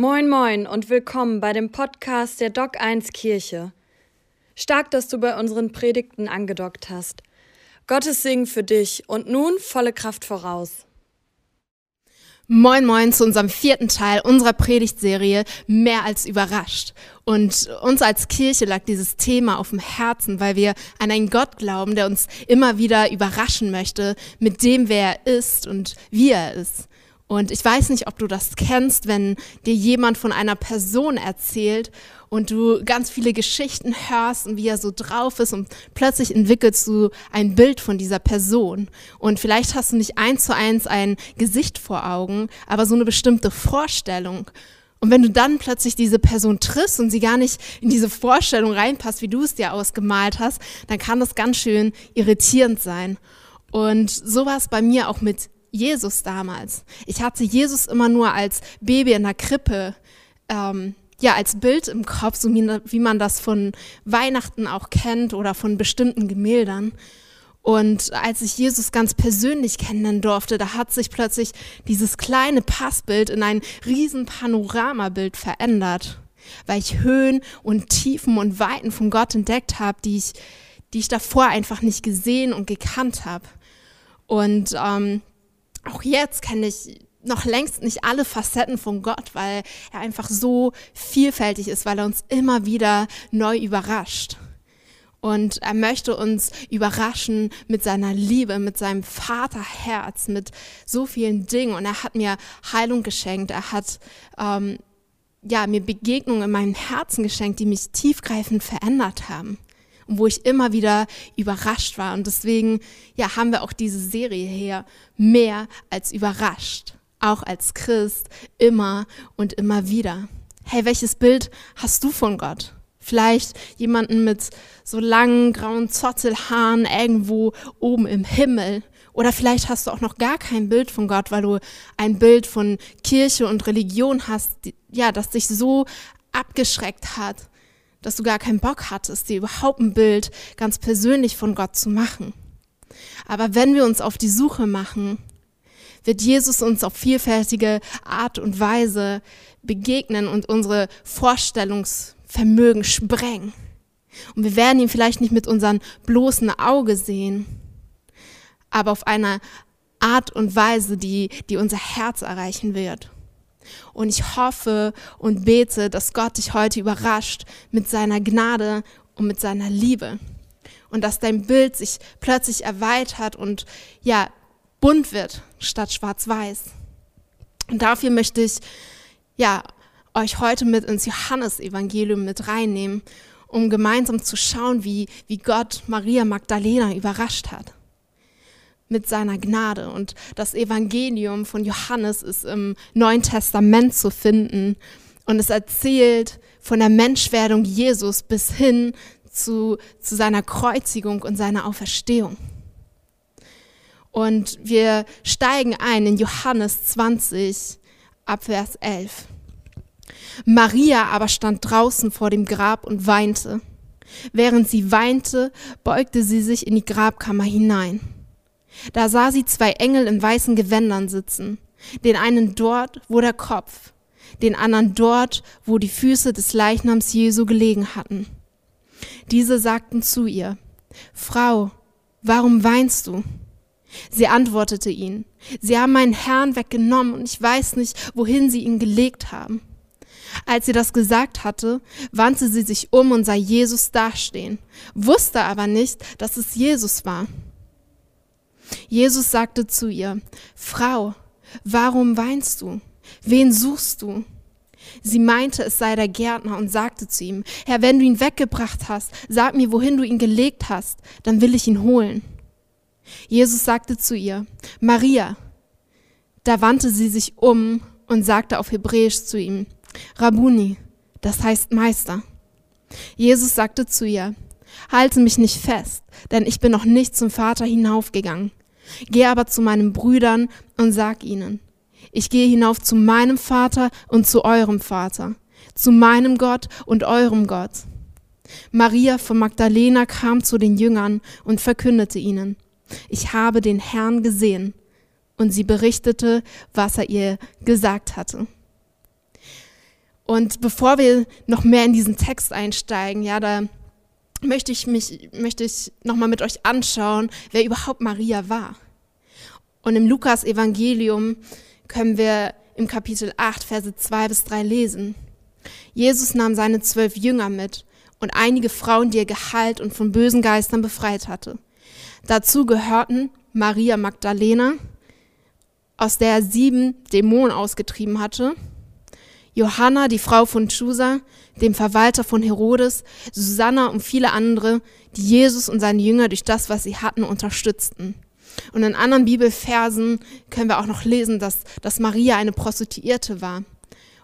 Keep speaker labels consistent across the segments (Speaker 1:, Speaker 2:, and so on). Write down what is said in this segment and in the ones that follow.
Speaker 1: Moin moin und willkommen bei dem Podcast der Doc 1 Kirche. Stark, dass du bei unseren Predigten angedockt hast. Gottes Segen für dich und nun volle Kraft voraus.
Speaker 2: Moin Moin zu unserem vierten Teil unserer Predigtserie Mehr als überrascht. Und uns als Kirche lag dieses Thema auf dem Herzen, weil wir an einen Gott glauben, der uns immer wieder überraschen möchte mit dem, wer er ist und wie er ist. Und ich weiß nicht, ob du das kennst, wenn dir jemand von einer Person erzählt und du ganz viele Geschichten hörst und wie er so drauf ist und plötzlich entwickelst du ein Bild von dieser Person. Und vielleicht hast du nicht eins zu eins ein Gesicht vor Augen, aber so eine bestimmte Vorstellung. Und wenn du dann plötzlich diese Person triffst und sie gar nicht in diese Vorstellung reinpasst, wie du es dir ausgemalt hast, dann kann das ganz schön irritierend sein. Und so war es bei mir auch mit Jesus damals. Ich hatte Jesus immer nur als Baby in der Krippe, ähm, ja, als Bild im Kopf, so wie man das von Weihnachten auch kennt oder von bestimmten Gemäldern. Und als ich Jesus ganz persönlich kennenlernen durfte, da hat sich plötzlich dieses kleine Passbild in ein riesen Panoramabild verändert, weil ich Höhen und Tiefen und Weiten von Gott entdeckt habe, die ich, die ich davor einfach nicht gesehen und gekannt habe. Und ähm, auch jetzt kenne ich noch längst nicht alle Facetten von Gott, weil er einfach so vielfältig ist, weil er uns immer wieder neu überrascht. Und er möchte uns überraschen mit seiner Liebe, mit seinem Vaterherz, mit so vielen Dingen. Und er hat mir Heilung geschenkt. Er hat ähm, ja, mir Begegnungen in meinem Herzen geschenkt, die mich tiefgreifend verändert haben und wo ich immer wieder überrascht war. Und deswegen, ja, haben wir auch diese Serie hier mehr als überrascht. Auch als Christ immer und immer wieder. Hey, welches Bild hast du von Gott? Vielleicht jemanden mit so langen grauen Zottelhaaren irgendwo oben im Himmel. Oder vielleicht hast du auch noch gar kein Bild von Gott, weil du ein Bild von Kirche und Religion hast, die, ja, das dich so abgeschreckt hat, dass du gar keinen Bock hattest, dir überhaupt ein Bild ganz persönlich von Gott zu machen. Aber wenn wir uns auf die Suche machen, wird Jesus uns auf vielfältige Art und Weise begegnen und unsere Vorstellungsvermögen sprengen. Und wir werden ihn vielleicht nicht mit unserem bloßen Auge sehen, aber auf eine Art und Weise, die, die unser Herz erreichen wird. Und ich hoffe und bete, dass Gott dich heute überrascht mit seiner Gnade und mit seiner Liebe. Und dass dein Bild sich plötzlich erweitert und ja, bunt wird statt schwarz-weiß. Und dafür möchte ich ja, euch heute mit ins Johannesevangelium mit reinnehmen, um gemeinsam zu schauen, wie, wie Gott Maria Magdalena überrascht hat mit seiner Gnade. Und das Evangelium von Johannes ist im Neuen Testament zu finden. Und es erzählt von der Menschwerdung Jesus bis hin zu, zu seiner Kreuzigung und seiner Auferstehung. Und wir steigen ein in Johannes 20 ab Vers 11. Maria aber stand draußen vor dem Grab und weinte. Während sie weinte, beugte sie sich in die Grabkammer hinein. Da sah sie zwei Engel in weißen Gewändern sitzen, den einen dort, wo der Kopf, den anderen dort, wo die Füße des Leichnams Jesu gelegen hatten. Diese sagten zu ihr, Frau, warum weinst du? Sie antwortete ihnen, Sie haben meinen Herrn weggenommen und ich weiß nicht, wohin Sie ihn gelegt haben. Als sie das gesagt hatte, wandte sie sich um und sah Jesus dastehen, wusste aber nicht, dass es Jesus war. Jesus sagte zu ihr, Frau, warum weinst du? Wen suchst du? Sie meinte, es sei der Gärtner und sagte zu ihm, Herr, wenn du ihn weggebracht hast, sag mir, wohin du ihn gelegt hast, dann will ich ihn holen. Jesus sagte zu ihr, Maria. Da wandte sie sich um und sagte auf Hebräisch zu ihm, Rabuni, das heißt Meister. Jesus sagte zu ihr, Halte mich nicht fest, denn ich bin noch nicht zum Vater hinaufgegangen. Geh aber zu meinen Brüdern und sag ihnen, ich gehe hinauf zu meinem Vater und zu eurem Vater, zu meinem Gott und eurem Gott. Maria von Magdalena kam zu den Jüngern und verkündete ihnen, ich habe den Herrn gesehen. Und sie berichtete, was er ihr gesagt hatte. Und bevor wir noch mehr in diesen Text einsteigen, ja, da möchte ich mich, möchte ich nochmal mit euch anschauen, wer überhaupt Maria war. Und im Lukas-Evangelium können wir im Kapitel 8, Verse 2 bis 3 lesen. Jesus nahm seine zwölf Jünger mit und einige Frauen, die er geheilt und von bösen Geistern befreit hatte. Dazu gehörten Maria Magdalena, aus der er sieben Dämonen ausgetrieben hatte, Johanna, die Frau von Chusa, dem Verwalter von Herodes, Susanna und viele andere, die Jesus und seine Jünger durch das, was sie hatten, unterstützten. Und in anderen Bibelversen können wir auch noch lesen, dass, dass Maria eine Prostituierte war.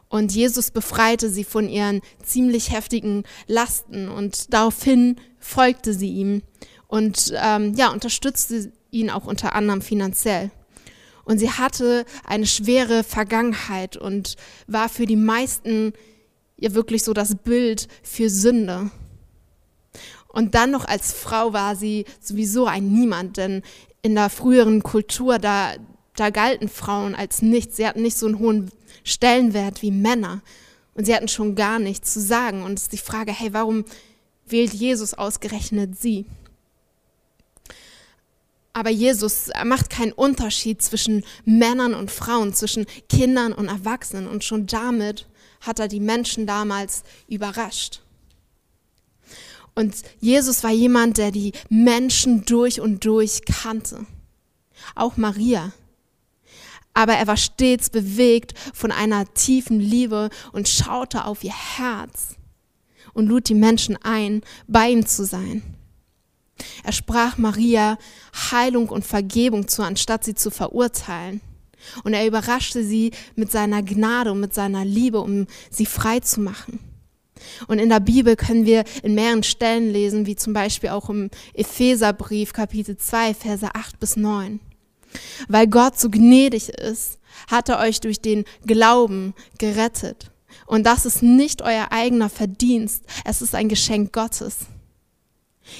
Speaker 2: Und Jesus befreite sie von ihren ziemlich heftigen Lasten und daraufhin folgte sie ihm und ähm, ja, unterstützte ihn auch unter anderem finanziell. Und sie hatte eine schwere Vergangenheit und war für die meisten ja wirklich so das Bild für Sünde. Und dann noch als Frau war sie sowieso ein Niemand, denn in der früheren Kultur, da, da galten Frauen als nichts. Sie hatten nicht so einen hohen Stellenwert wie Männer. Und sie hatten schon gar nichts zu sagen. Und es ist die Frage, hey, warum wählt Jesus ausgerechnet sie? Aber Jesus macht keinen Unterschied zwischen Männern und Frauen, zwischen Kindern und Erwachsenen. Und schon damit hat er die Menschen damals überrascht. Und Jesus war jemand, der die Menschen durch und durch kannte. Auch Maria. Aber er war stets bewegt von einer tiefen Liebe und schaute auf ihr Herz und lud die Menschen ein, bei ihm zu sein. Er sprach Maria Heilung und Vergebung zu, anstatt sie zu verurteilen. Und er überraschte sie mit seiner Gnade und mit seiner Liebe, um sie frei zu machen. Und in der Bibel können wir in mehreren Stellen lesen, wie zum Beispiel auch im Epheserbrief Kapitel 2, Verse 8 bis 9. Weil Gott so gnädig ist, hat er euch durch den Glauben gerettet. Und das ist nicht euer eigener Verdienst, es ist ein Geschenk Gottes.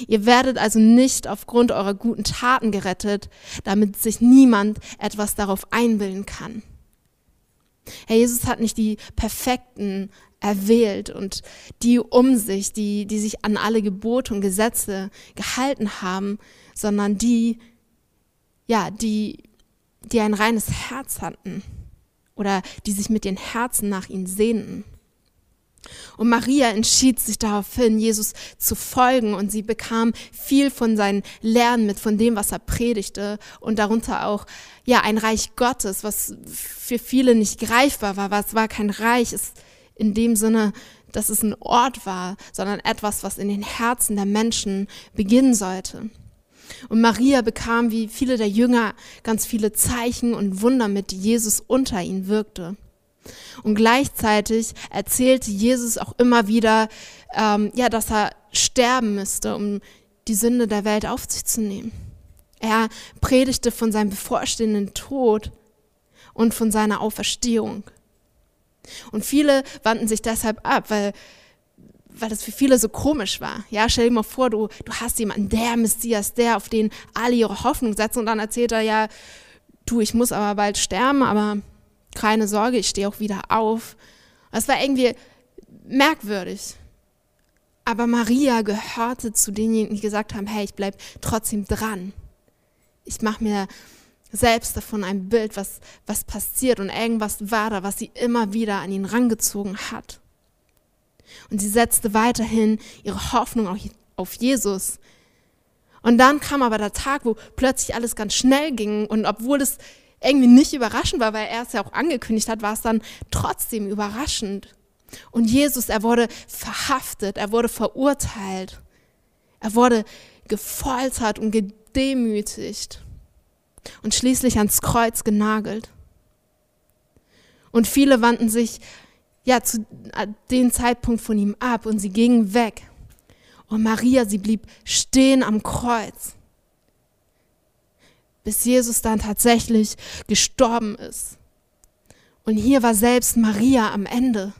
Speaker 2: Ihr werdet also nicht aufgrund eurer guten Taten gerettet, damit sich niemand etwas darauf einbilden kann. Herr Jesus hat nicht die Perfekten erwählt und die um sich, die, die sich an alle Gebote und Gesetze gehalten haben, sondern die, ja, die, die ein reines Herz hatten oder die sich mit den Herzen nach ihm sehnten. Und Maria entschied sich daraufhin, Jesus zu folgen und sie bekam viel von seinen Lernen mit, von dem, was er predigte und darunter auch, ja, ein Reich Gottes, was für viele nicht greifbar war, was war kein Reich, ist in dem Sinne, dass es ein Ort war, sondern etwas, was in den Herzen der Menschen beginnen sollte. Und Maria bekam, wie viele der Jünger, ganz viele Zeichen und Wunder mit, die Jesus unter ihnen wirkte. Und gleichzeitig erzählte Jesus auch immer wieder, ähm, ja, dass er sterben müsste, um die Sünde der Welt auf sich zu nehmen. Er predigte von seinem bevorstehenden Tod und von seiner Auferstehung. Und viele wandten sich deshalb ab, weil, weil das für viele so komisch war. Ja, stell dir mal vor, du, du hast jemanden, der Messias, der, auf den alle ihre Hoffnung setzen und dann erzählt er ja, du, ich muss aber bald sterben, aber keine Sorge, ich stehe auch wieder auf. Das war irgendwie merkwürdig. Aber Maria gehörte zu denjenigen, die gesagt haben, hey, ich bleibe trotzdem dran. Ich mache mir selbst davon ein Bild, was, was passiert und irgendwas war da, was sie immer wieder an ihn rangezogen hat. Und sie setzte weiterhin ihre Hoffnung auf Jesus. Und dann kam aber der Tag, wo plötzlich alles ganz schnell ging und obwohl es irgendwie nicht überraschend war, weil er es ja auch angekündigt hat, war es dann trotzdem überraschend. Und Jesus, er wurde verhaftet, er wurde verurteilt, er wurde gefoltert und gedemütigt und schließlich ans Kreuz genagelt. Und viele wandten sich ja zu dem Zeitpunkt von ihm ab und sie gingen weg. Und Maria, sie blieb stehen am Kreuz bis Jesus dann tatsächlich gestorben ist. Und hier war selbst Maria am Ende.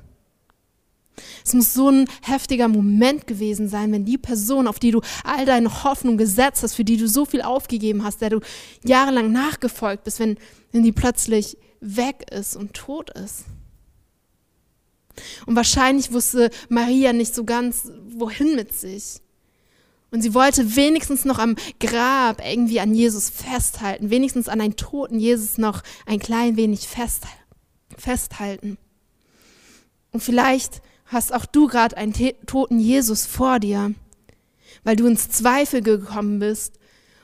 Speaker 2: Es muss so ein heftiger Moment gewesen sein, wenn die Person, auf die du all deine Hoffnung gesetzt hast, für die du so viel aufgegeben hast, der du jahrelang nachgefolgt bist, wenn, wenn die plötzlich weg ist und tot ist. Und wahrscheinlich wusste Maria nicht so ganz, wohin mit sich. Und sie wollte wenigstens noch am Grab irgendwie an Jesus festhalten, wenigstens an einen toten Jesus noch ein klein wenig festhalten. Und vielleicht hast auch du gerade einen toten Jesus vor dir, weil du ins Zweifel gekommen bist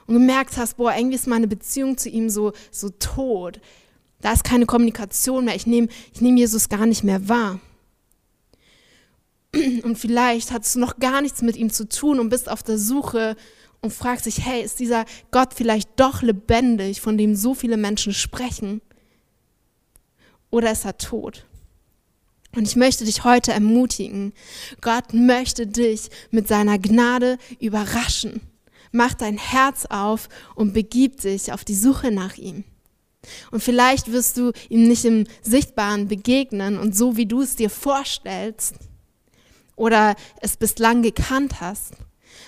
Speaker 2: und gemerkt hast, boah, irgendwie ist meine Beziehung zu ihm so, so tot. Da ist keine Kommunikation mehr. Ich nehme ich nehm Jesus gar nicht mehr wahr. Und vielleicht hast du noch gar nichts mit ihm zu tun und bist auf der Suche und fragst dich, hey, ist dieser Gott vielleicht doch lebendig, von dem so viele Menschen sprechen? Oder ist er tot? Und ich möchte dich heute ermutigen. Gott möchte dich mit seiner Gnade überraschen. Mach dein Herz auf und begib dich auf die Suche nach ihm. Und vielleicht wirst du ihm nicht im Sichtbaren begegnen und so wie du es dir vorstellst, oder es bislang gekannt hast,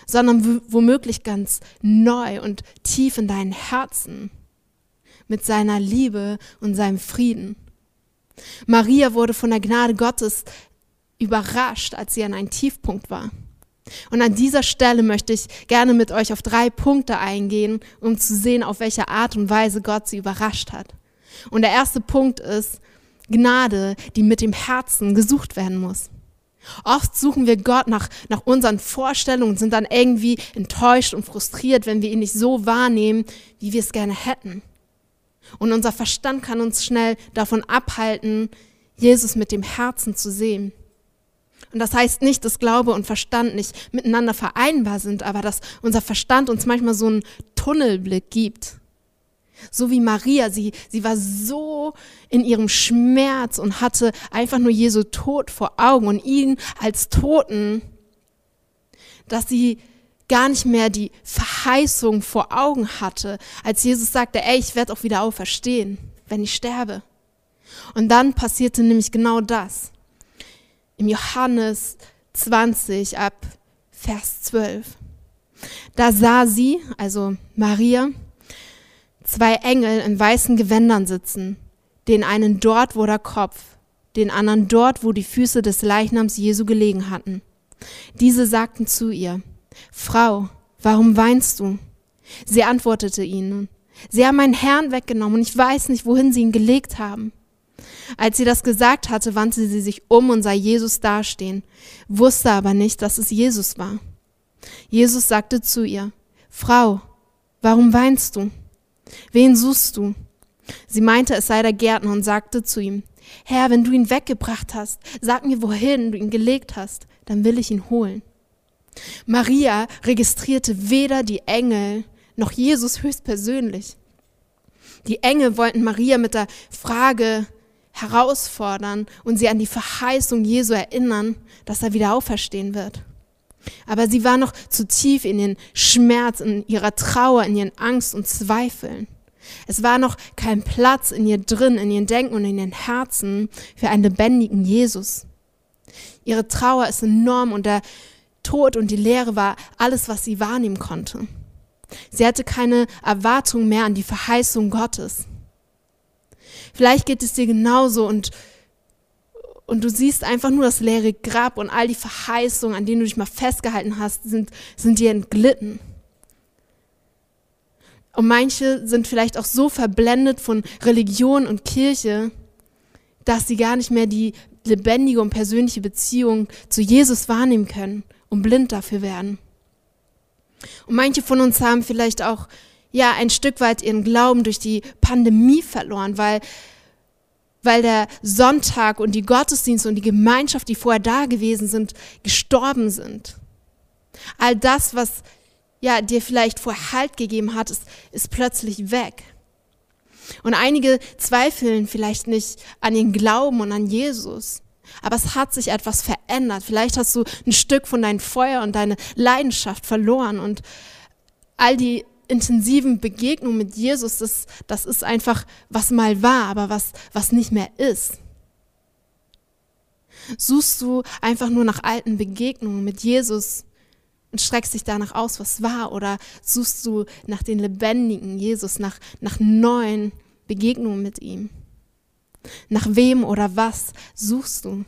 Speaker 2: sondern womöglich ganz neu und tief in deinen Herzen mit seiner Liebe und seinem Frieden. Maria wurde von der Gnade Gottes überrascht, als sie an einem Tiefpunkt war. Und an dieser Stelle möchte ich gerne mit euch auf drei Punkte eingehen, um zu sehen, auf welche Art und Weise Gott sie überrascht hat. Und der erste Punkt ist Gnade, die mit dem Herzen gesucht werden muss. Oft suchen wir Gott nach, nach unseren Vorstellungen sind dann irgendwie enttäuscht und frustriert, wenn wir ihn nicht so wahrnehmen, wie wir es gerne hätten. Und unser Verstand kann uns schnell davon abhalten, Jesus mit dem Herzen zu sehen. Und das heißt nicht, dass Glaube und Verstand nicht miteinander vereinbar sind, aber dass unser Verstand uns manchmal so einen Tunnelblick gibt so wie Maria, sie, sie war so in ihrem Schmerz und hatte einfach nur Jesu Tod vor Augen und ihn als Toten, dass sie gar nicht mehr die Verheißung vor Augen hatte, als Jesus sagte, ey, ich werde auch wieder auferstehen, wenn ich sterbe. Und dann passierte nämlich genau das. Im Johannes 20 ab Vers 12. Da sah sie, also Maria, zwei Engel in weißen Gewändern sitzen, den einen dort, wo der Kopf, den anderen dort, wo die Füße des Leichnams Jesu gelegen hatten. Diese sagten zu ihr, Frau, warum weinst du? Sie antwortete ihnen, Sie haben meinen Herrn weggenommen und ich weiß nicht, wohin sie ihn gelegt haben. Als sie das gesagt hatte, wandte sie sich um und sah Jesus dastehen, wusste aber nicht, dass es Jesus war. Jesus sagte zu ihr, Frau, warum weinst du? Wen suchst du? Sie meinte, es sei der Gärtner und sagte zu ihm, Herr, wenn du ihn weggebracht hast, sag mir, wohin du ihn gelegt hast, dann will ich ihn holen. Maria registrierte weder die Engel noch Jesus höchstpersönlich. Die Engel wollten Maria mit der Frage herausfordern und sie an die Verheißung Jesu erinnern, dass er wieder auferstehen wird. Aber sie war noch zu tief in ihren Schmerz, in ihrer Trauer, in ihren Angst und Zweifeln. Es war noch kein Platz in ihr drin, in ihren Denken und in ihren Herzen für einen lebendigen Jesus. Ihre Trauer ist enorm und der Tod und die Leere war alles, was sie wahrnehmen konnte. Sie hatte keine Erwartung mehr an die Verheißung Gottes. Vielleicht geht es dir genauso und und du siehst einfach nur das leere Grab und all die Verheißungen, an denen du dich mal festgehalten hast, sind, sind dir entglitten. Und manche sind vielleicht auch so verblendet von Religion und Kirche, dass sie gar nicht mehr die lebendige und persönliche Beziehung zu Jesus wahrnehmen können und blind dafür werden. Und manche von uns haben vielleicht auch ja ein Stück weit ihren Glauben durch die Pandemie verloren, weil weil der Sonntag und die Gottesdienste und die Gemeinschaft, die vorher da gewesen sind, gestorben sind. All das, was ja, dir vielleicht vorher Halt gegeben hat, ist, ist plötzlich weg. Und einige zweifeln vielleicht nicht an ihren Glauben und an Jesus. Aber es hat sich etwas verändert. Vielleicht hast du ein Stück von deinem Feuer und deine Leidenschaft verloren und all die intensiven Begegnung mit Jesus, das, das ist einfach, was mal war, aber was, was nicht mehr ist. Suchst du einfach nur nach alten Begegnungen mit Jesus und streckst dich danach aus, was war? Oder suchst du nach den lebendigen Jesus, nach, nach neuen Begegnungen mit ihm? Nach wem oder was suchst du?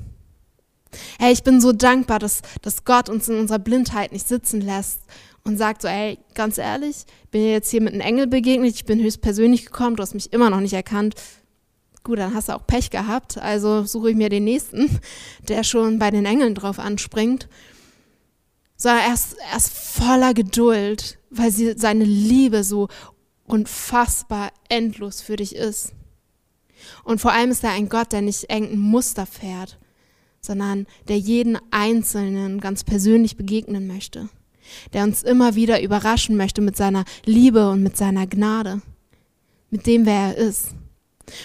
Speaker 2: Hey, ich bin so dankbar, dass, dass Gott uns in unserer Blindheit nicht sitzen lässt und sagt so, ey, ganz ehrlich, bin jetzt hier mit einem Engel begegnet, ich bin höchstpersönlich gekommen, du hast mich immer noch nicht erkannt. Gut, dann hast du auch Pech gehabt, also suche ich mir den nächsten, der schon bei den Engeln drauf anspringt. Sondern er ist, er ist voller Geduld, weil sie, seine Liebe so unfassbar endlos für dich ist. Und vor allem ist er ein Gott, der nicht irgendein Muster fährt, sondern der jeden Einzelnen ganz persönlich begegnen möchte, der uns immer wieder überraschen möchte mit seiner Liebe und mit seiner Gnade, mit dem, wer er ist.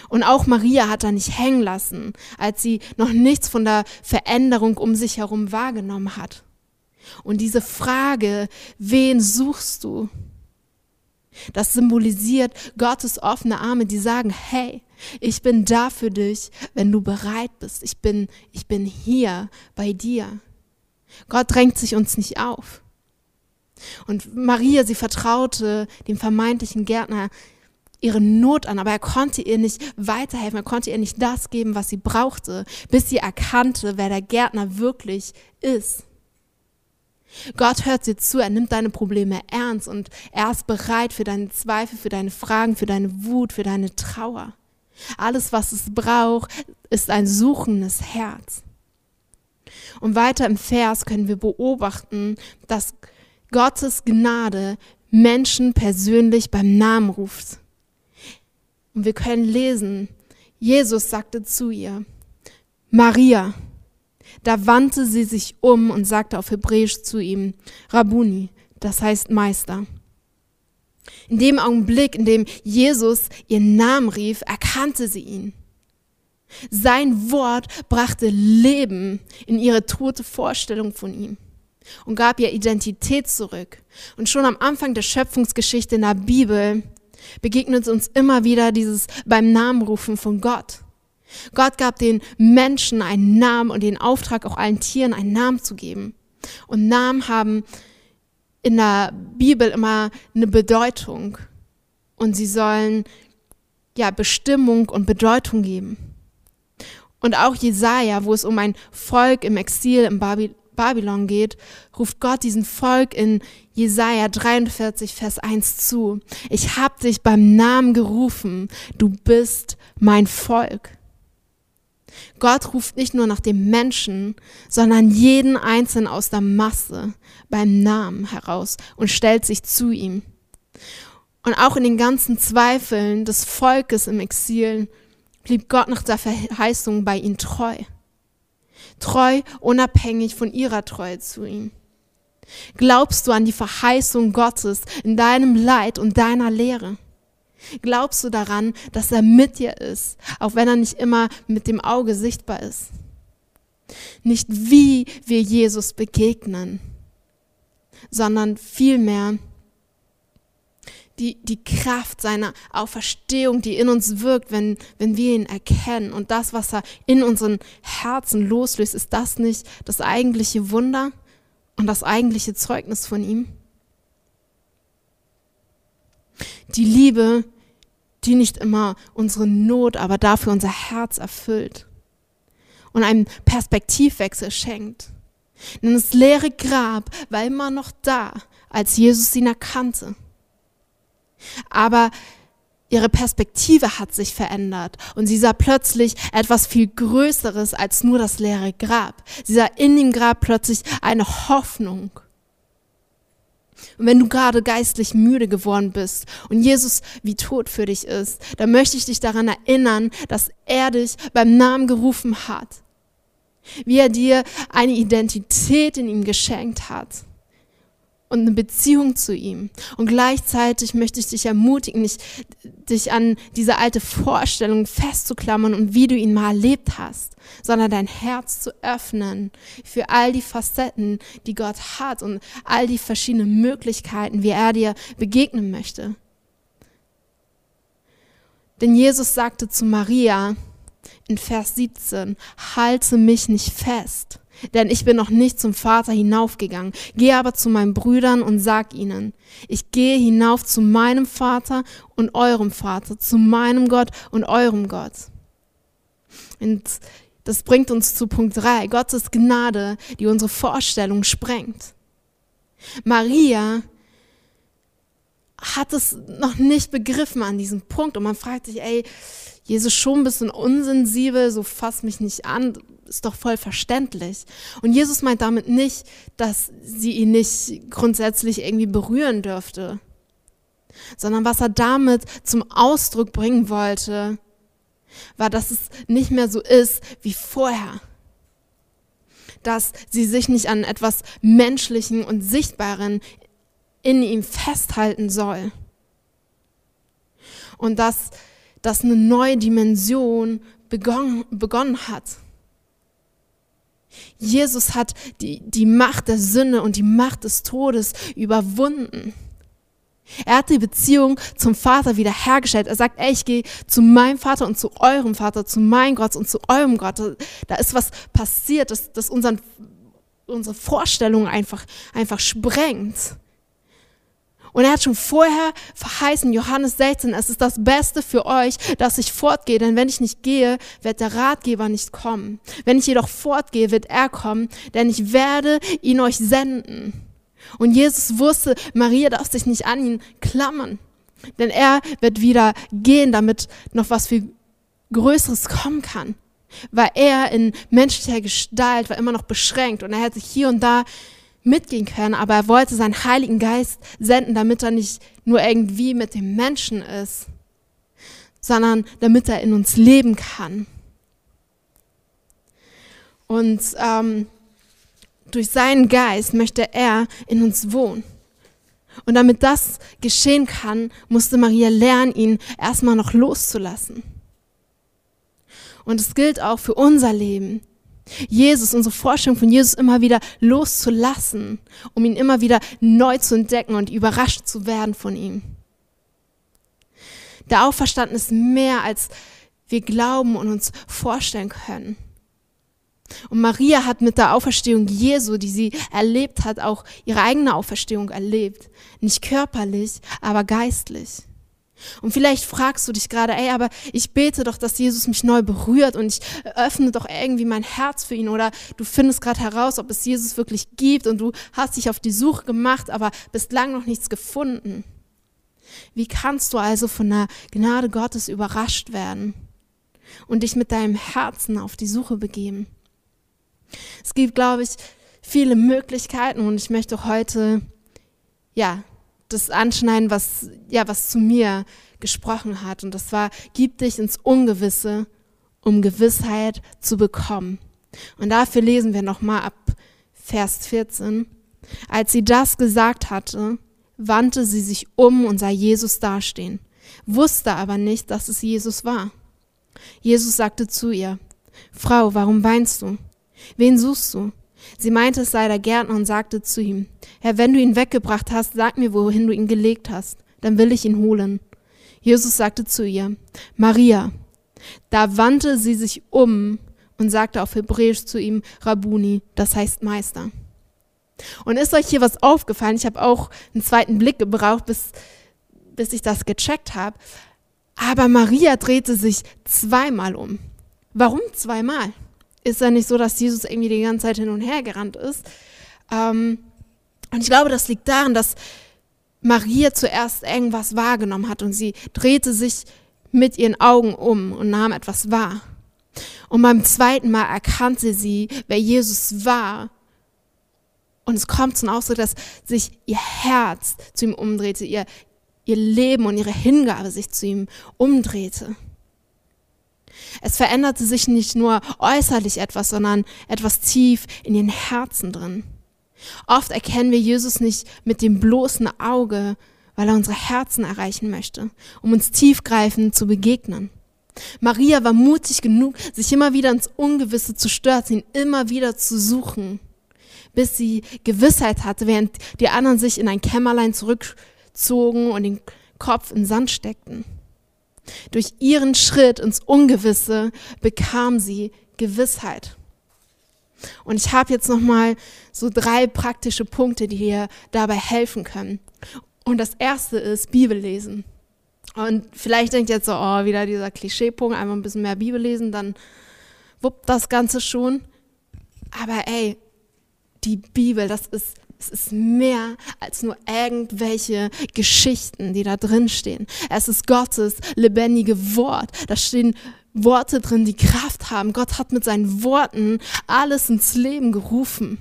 Speaker 2: Und auch Maria hat er nicht hängen lassen, als sie noch nichts von der Veränderung um sich herum wahrgenommen hat. Und diese Frage, wen suchst du? Das symbolisiert Gottes offene Arme, die sagen, hey, ich bin da für dich, wenn du bereit bist. Ich bin, ich bin hier bei dir. Gott drängt sich uns nicht auf. Und Maria, sie vertraute dem vermeintlichen Gärtner ihre Not an, aber er konnte ihr nicht weiterhelfen, er konnte ihr nicht das geben, was sie brauchte, bis sie erkannte, wer der Gärtner wirklich ist. Gott hört dir zu, er nimmt deine Probleme ernst und er ist bereit für deine Zweifel, für deine Fragen, für deine Wut, für deine Trauer. Alles, was es braucht, ist ein suchendes Herz. Und weiter im Vers können wir beobachten, dass Gottes Gnade Menschen persönlich beim Namen ruft. Und wir können lesen, Jesus sagte zu ihr, Maria. Da wandte sie sich um und sagte auf Hebräisch zu ihm, Rabuni, das heißt Meister. In dem Augenblick, in dem Jesus ihren Namen rief, erkannte sie ihn. Sein Wort brachte Leben in ihre tote Vorstellung von ihm und gab ihr Identität zurück. Und schon am Anfang der Schöpfungsgeschichte in der Bibel begegnet uns immer wieder dieses beim Namen rufen von Gott. Gott gab den Menschen einen Namen und den Auftrag, auch allen Tieren einen Namen zu geben. Und Namen haben in der Bibel immer eine Bedeutung. Und sie sollen ja Bestimmung und Bedeutung geben. Und auch Jesaja, wo es um ein Volk im Exil im Babylon geht, ruft Gott diesen Volk in Jesaja 43, Vers 1 zu. Ich hab dich beim Namen gerufen. Du bist mein Volk. Gott ruft nicht nur nach dem Menschen, sondern jeden Einzelnen aus der Masse beim Namen heraus und stellt sich zu ihm. Und auch in den ganzen Zweifeln des Volkes im Exil blieb Gott nach der Verheißung bei ihnen treu. Treu, unabhängig von ihrer Treue zu ihm. Glaubst du an die Verheißung Gottes in deinem Leid und deiner Lehre? Glaubst du daran, dass er mit dir ist, auch wenn er nicht immer mit dem Auge sichtbar ist? Nicht wie wir Jesus begegnen, sondern vielmehr die, die Kraft seiner Auferstehung, die in uns wirkt, wenn, wenn wir ihn erkennen. Und das, was er in unseren Herzen loslöst, ist das nicht das eigentliche Wunder und das eigentliche Zeugnis von ihm? Die Liebe, die nicht immer unsere Not, aber dafür unser Herz erfüllt und einen Perspektivwechsel schenkt. Denn das leere Grab war immer noch da, als Jesus ihn erkannte. Aber ihre Perspektive hat sich verändert und sie sah plötzlich etwas viel Größeres als nur das leere Grab. Sie sah in dem Grab plötzlich eine Hoffnung. Und wenn du gerade geistlich müde geworden bist und Jesus wie tot für dich ist, dann möchte ich dich daran erinnern, dass er dich beim Namen gerufen hat. Wie er dir eine Identität in ihm geschenkt hat und eine Beziehung zu ihm. Und gleichzeitig möchte ich dich ermutigen, nicht dich an diese alte Vorstellung festzuklammern und wie du ihn mal erlebt hast, sondern dein Herz zu öffnen für all die Facetten, die Gott hat und all die verschiedenen Möglichkeiten, wie er dir begegnen möchte. Denn Jesus sagte zu Maria in Vers 17, halte mich nicht fest denn ich bin noch nicht zum Vater hinaufgegangen. Gehe aber zu meinen Brüdern und sag ihnen, ich gehe hinauf zu meinem Vater und eurem Vater, zu meinem Gott und eurem Gott. Und das bringt uns zu Punkt 3, Gottes Gnade, die unsere Vorstellung sprengt. Maria hat es noch nicht begriffen an diesem Punkt und man fragt sich, ey, Jesus schon ein bisschen unsensibel, so fass mich nicht an, ist doch voll verständlich. Und Jesus meint damit nicht, dass sie ihn nicht grundsätzlich irgendwie berühren dürfte, sondern was er damit zum Ausdruck bringen wollte, war, dass es nicht mehr so ist wie vorher. Dass sie sich nicht an etwas Menschlichen und Sichtbaren in ihm festhalten soll. Und dass, dass eine neue Dimension begonnen, begonnen hat. Jesus hat die, die Macht der Sünde und die Macht des Todes überwunden. Er hat die Beziehung zum Vater wiederhergestellt. Er sagt, ey, ich gehe zu meinem Vater und zu eurem Vater, zu meinem Gott und zu eurem Gott. Da ist was passiert, das, das unseren, unsere Vorstellungen einfach, einfach sprengt. Und er hat schon vorher verheißen, Johannes 16, es ist das Beste für euch, dass ich fortgehe, denn wenn ich nicht gehe, wird der Ratgeber nicht kommen. Wenn ich jedoch fortgehe, wird er kommen, denn ich werde ihn euch senden. Und Jesus wusste, Maria darf sich nicht an ihn klammern, denn er wird wieder gehen, damit noch was viel Größeres kommen kann. Weil er in menschlicher Gestalt war immer noch beschränkt und er hätte hier und da mitgehen können, aber er wollte seinen Heiligen Geist senden, damit er nicht nur irgendwie mit dem Menschen ist, sondern damit er in uns leben kann. Und ähm, durch seinen Geist möchte er in uns wohnen. Und damit das geschehen kann, musste Maria lernen, ihn erstmal noch loszulassen. Und es gilt auch für unser Leben. Jesus, unsere Vorstellung von Jesus immer wieder loszulassen, um ihn immer wieder neu zu entdecken und überrascht zu werden von ihm. Der Auferstanden ist mehr, als wir glauben und uns vorstellen können. Und Maria hat mit der Auferstehung Jesu, die sie erlebt hat, auch ihre eigene Auferstehung erlebt. Nicht körperlich, aber geistlich. Und vielleicht fragst du dich gerade, ey, aber ich bete doch, dass Jesus mich neu berührt und ich öffne doch irgendwie mein Herz für ihn. Oder du findest gerade heraus, ob es Jesus wirklich gibt und du hast dich auf die Suche gemacht, aber bislang noch nichts gefunden. Wie kannst du also von der Gnade Gottes überrascht werden und dich mit deinem Herzen auf die Suche begeben? Es gibt, glaube ich, viele Möglichkeiten und ich möchte heute, ja, das anschneiden, was, ja, was zu mir gesprochen hat. Und das war, gib dich ins Ungewisse, um Gewissheit zu bekommen. Und dafür lesen wir nochmal ab Vers 14. Als sie das gesagt hatte, wandte sie sich um und sah Jesus dastehen, wusste aber nicht, dass es Jesus war. Jesus sagte zu ihr, Frau, warum weinst du? Wen suchst du? Sie meinte, es sei der Gärtner und sagte zu ihm, Herr, wenn du ihn weggebracht hast, sag mir, wohin du ihn gelegt hast, dann will ich ihn holen. Jesus sagte zu ihr, Maria. Da wandte sie sich um und sagte auf Hebräisch zu ihm, Rabuni, das heißt Meister. Und ist euch hier was aufgefallen? Ich habe auch einen zweiten Blick gebraucht, bis, bis ich das gecheckt habe. Aber Maria drehte sich zweimal um. Warum zweimal? Ist ja nicht so, dass Jesus irgendwie die ganze Zeit hin und her gerannt ist. Ähm, und ich glaube, das liegt daran, dass Maria zuerst irgendwas wahrgenommen hat und sie drehte sich mit ihren Augen um und nahm etwas wahr. Und beim zweiten Mal erkannte sie, wer Jesus war. Und es kommt zum Ausdruck, dass sich ihr Herz zu ihm umdrehte, ihr, ihr Leben und ihre Hingabe sich zu ihm umdrehte. Es veränderte sich nicht nur äußerlich etwas, sondern etwas tief in den Herzen drin. Oft erkennen wir Jesus nicht mit dem bloßen Auge, weil er unsere Herzen erreichen möchte, um uns tiefgreifend zu begegnen. Maria war mutig genug, sich immer wieder ins Ungewisse zu stürzen, ihn immer wieder zu suchen, bis sie Gewissheit hatte, während die anderen sich in ein Kämmerlein zurückzogen und den Kopf in Sand steckten. Durch ihren Schritt ins Ungewisse bekam sie Gewissheit. Und ich habe jetzt noch mal so drei praktische Punkte, die dir dabei helfen können. Und das erste ist Bibellesen. Und vielleicht denkt ihr jetzt so, oh, wieder dieser Klischeepunkt, einmal ein bisschen mehr Bibel lesen, dann wuppt das Ganze schon. Aber ey, die Bibel, das ist, es ist mehr als nur irgendwelche Geschichten, die da drin stehen. Es ist Gottes lebendige Wort. Da stehen Worte drin, die Kraft haben. Gott hat mit seinen Worten alles ins Leben gerufen.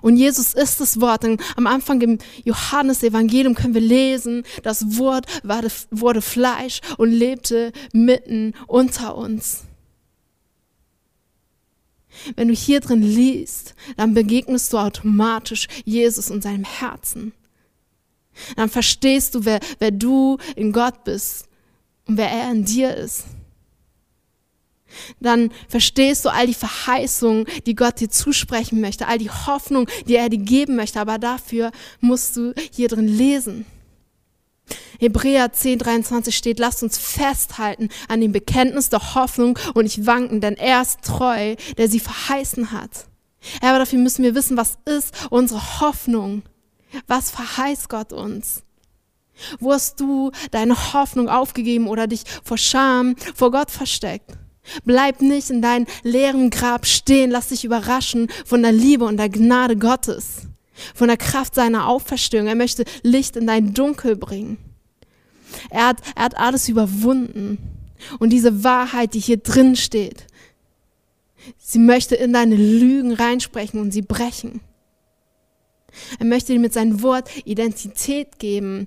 Speaker 2: Und Jesus ist das Wort. Und am Anfang im Johannesevangelium können wir lesen, das Wort wurde Fleisch und lebte mitten unter uns. Wenn du hier drin liest, dann begegnest du automatisch Jesus und seinem Herzen. Dann verstehst du, wer, wer du in Gott bist und wer er in dir ist. Dann verstehst du all die Verheißungen, die Gott dir zusprechen möchte, all die Hoffnung, die er dir geben möchte. Aber dafür musst du hier drin lesen. Hebräer 10, 23 steht, lasst uns festhalten an dem Bekenntnis der Hoffnung und nicht wanken, denn er ist treu, der sie verheißen hat. Aber dafür müssen wir wissen, was ist unsere Hoffnung? Was verheißt Gott uns? Wo hast du deine Hoffnung aufgegeben oder dich vor Scham vor Gott versteckt? Bleib nicht in deinem leeren Grab stehen, lass dich überraschen von der Liebe und der Gnade Gottes, von der Kraft seiner Auferstehung. Er möchte Licht in dein Dunkel bringen. Er hat, er hat alles überwunden. Und diese Wahrheit, die hier drin steht, sie möchte in deine Lügen reinsprechen und sie brechen. Er möchte dir mit seinem Wort Identität geben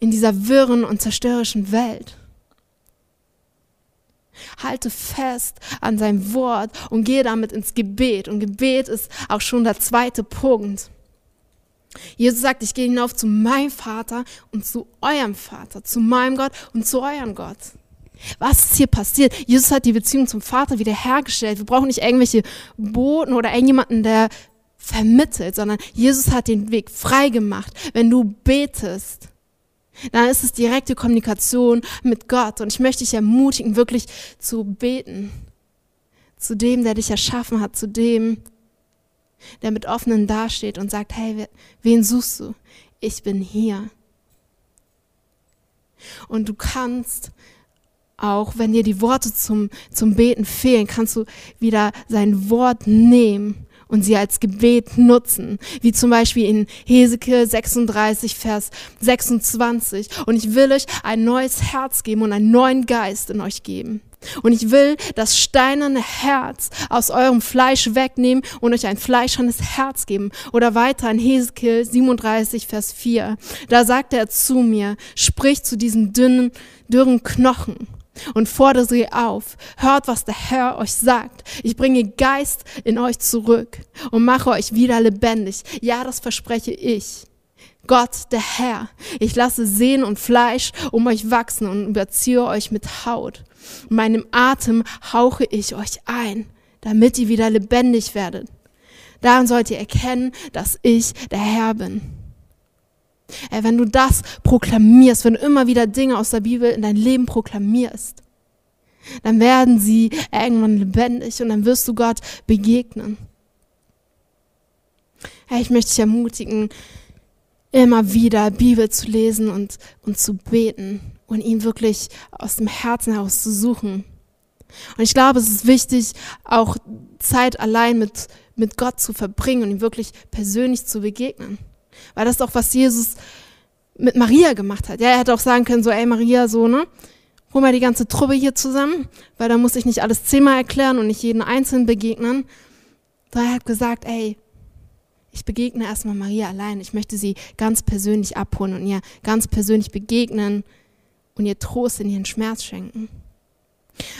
Speaker 2: in dieser wirren und zerstörerischen Welt. Halte fest an seinem Wort und gehe damit ins Gebet. Und Gebet ist auch schon der zweite Punkt. Jesus sagt, ich gehe hinauf zu meinem Vater und zu eurem Vater, zu meinem Gott und zu eurem Gott. Was ist hier passiert? Jesus hat die Beziehung zum Vater wiederhergestellt. Wir brauchen nicht irgendwelche Boten oder irgendjemanden, der vermittelt, sondern Jesus hat den Weg frei gemacht. Wenn du betest, dann ist es direkte Kommunikation mit Gott. Und ich möchte dich ermutigen, wirklich zu beten. Zu dem, der dich erschaffen hat, zu dem, der mit offenen dasteht und sagt, hey, wen suchst du? Ich bin hier. Und du kannst auch, wenn dir die Worte zum, zum Beten fehlen, kannst du wieder sein Wort nehmen und sie als Gebet nutzen, wie zum Beispiel in Hesekiel 36, Vers 26. Und ich will euch ein neues Herz geben und einen neuen Geist in euch geben. Und ich will das steinerne Herz aus eurem Fleisch wegnehmen und euch ein fleischernes Herz geben. Oder weiter in Hesekiel 37, Vers 4. Da sagte er zu mir, sprich zu diesen dünnen, dürren Knochen und fordere sie auf. Hört, was der Herr euch sagt. Ich bringe Geist in euch zurück und mache euch wieder lebendig. Ja, das verspreche ich. Gott, der Herr, ich lasse Sehnen und Fleisch um euch wachsen und überziehe euch mit Haut. In meinem Atem hauche ich euch ein, damit ihr wieder lebendig werdet. Daran sollt ihr erkennen, dass ich der Herr bin. Ey, wenn du das proklamierst, wenn du immer wieder Dinge aus der Bibel in dein Leben proklamierst, dann werden sie irgendwann lebendig und dann wirst du Gott begegnen. Hey, ich möchte dich ermutigen, immer wieder Bibel zu lesen und, und zu beten und ihn wirklich aus dem Herzen heraus zu suchen. Und ich glaube, es ist wichtig, auch Zeit allein mit, mit Gott zu verbringen und ihm wirklich persönlich zu begegnen. Weil das ist doch, was Jesus mit Maria gemacht hat. Ja, er hätte auch sagen können, so, ey Maria, so, ne? Hol mal die ganze Truppe hier zusammen, weil da muss ich nicht alles zehnmal erklären und nicht jeden einzeln begegnen. Da er hat gesagt, ey, ich begegne erstmal Maria allein. Ich möchte sie ganz persönlich abholen und ihr ganz persönlich begegnen und ihr Trost in ihren Schmerz schenken.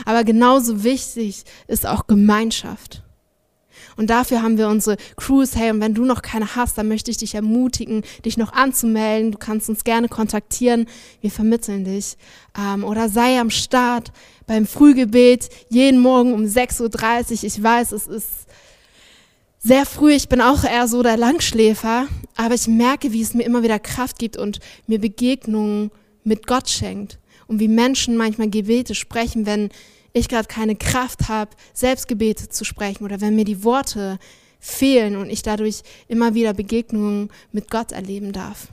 Speaker 2: Aber genauso wichtig ist auch Gemeinschaft. Und dafür haben wir unsere Crews. Hey, und wenn du noch keine hast, dann möchte ich dich ermutigen, dich noch anzumelden. Du kannst uns gerne kontaktieren. Wir vermitteln dich. Ähm, oder sei am Start beim Frühgebet jeden Morgen um 6.30 Uhr. Ich weiß, es ist sehr früh. Ich bin auch eher so der Langschläfer. Aber ich merke, wie es mir immer wieder Kraft gibt und mir Begegnungen mit Gott schenkt. Und wie Menschen manchmal Gebete sprechen, wenn ich gerade keine Kraft habe, Selbstgebete zu sprechen oder wenn mir die Worte fehlen und ich dadurch immer wieder Begegnungen mit Gott erleben darf.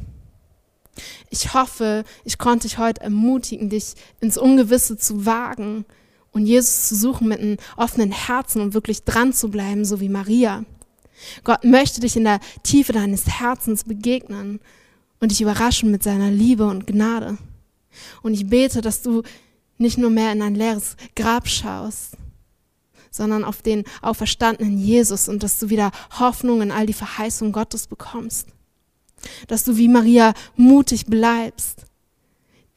Speaker 2: Ich hoffe, ich konnte dich heute ermutigen, dich ins Ungewisse zu wagen und Jesus zu suchen mit einem offenen Herzen und wirklich dran zu bleiben, so wie Maria. Gott möchte dich in der Tiefe deines Herzens begegnen und dich überraschen mit seiner Liebe und Gnade. Und ich bete, dass du nicht nur mehr in ein leeres Grab schaust, sondern auf den auferstandenen Jesus und dass du wieder Hoffnung in all die Verheißungen Gottes bekommst. Dass du wie Maria mutig bleibst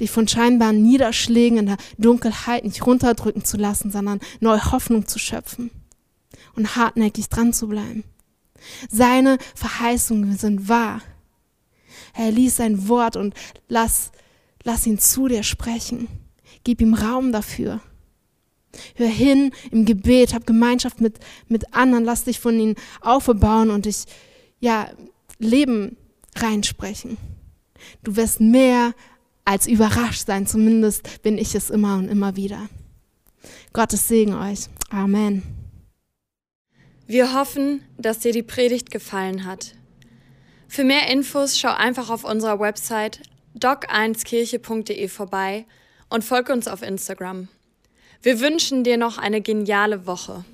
Speaker 2: dich von scheinbaren Niederschlägen in der Dunkelheit nicht runterdrücken zu lassen, sondern neue Hoffnung zu schöpfen und hartnäckig dran zu bleiben. Seine Verheißungen sind wahr. Er liest sein Wort und lass, lass ihn zu dir sprechen. Gib ihm Raum dafür. Hör hin im Gebet, hab Gemeinschaft mit, mit anderen, lass dich von ihnen aufbauen und dich, ja, Leben reinsprechen. Du wirst mehr als überrascht sein. Zumindest bin ich es immer und immer wieder. Gottes Segen euch. Amen.
Speaker 1: Wir hoffen, dass dir die Predigt gefallen hat. Für mehr Infos schau einfach auf unserer Website doc1kirche.de vorbei und folge uns auf Instagram. Wir wünschen dir noch eine geniale Woche.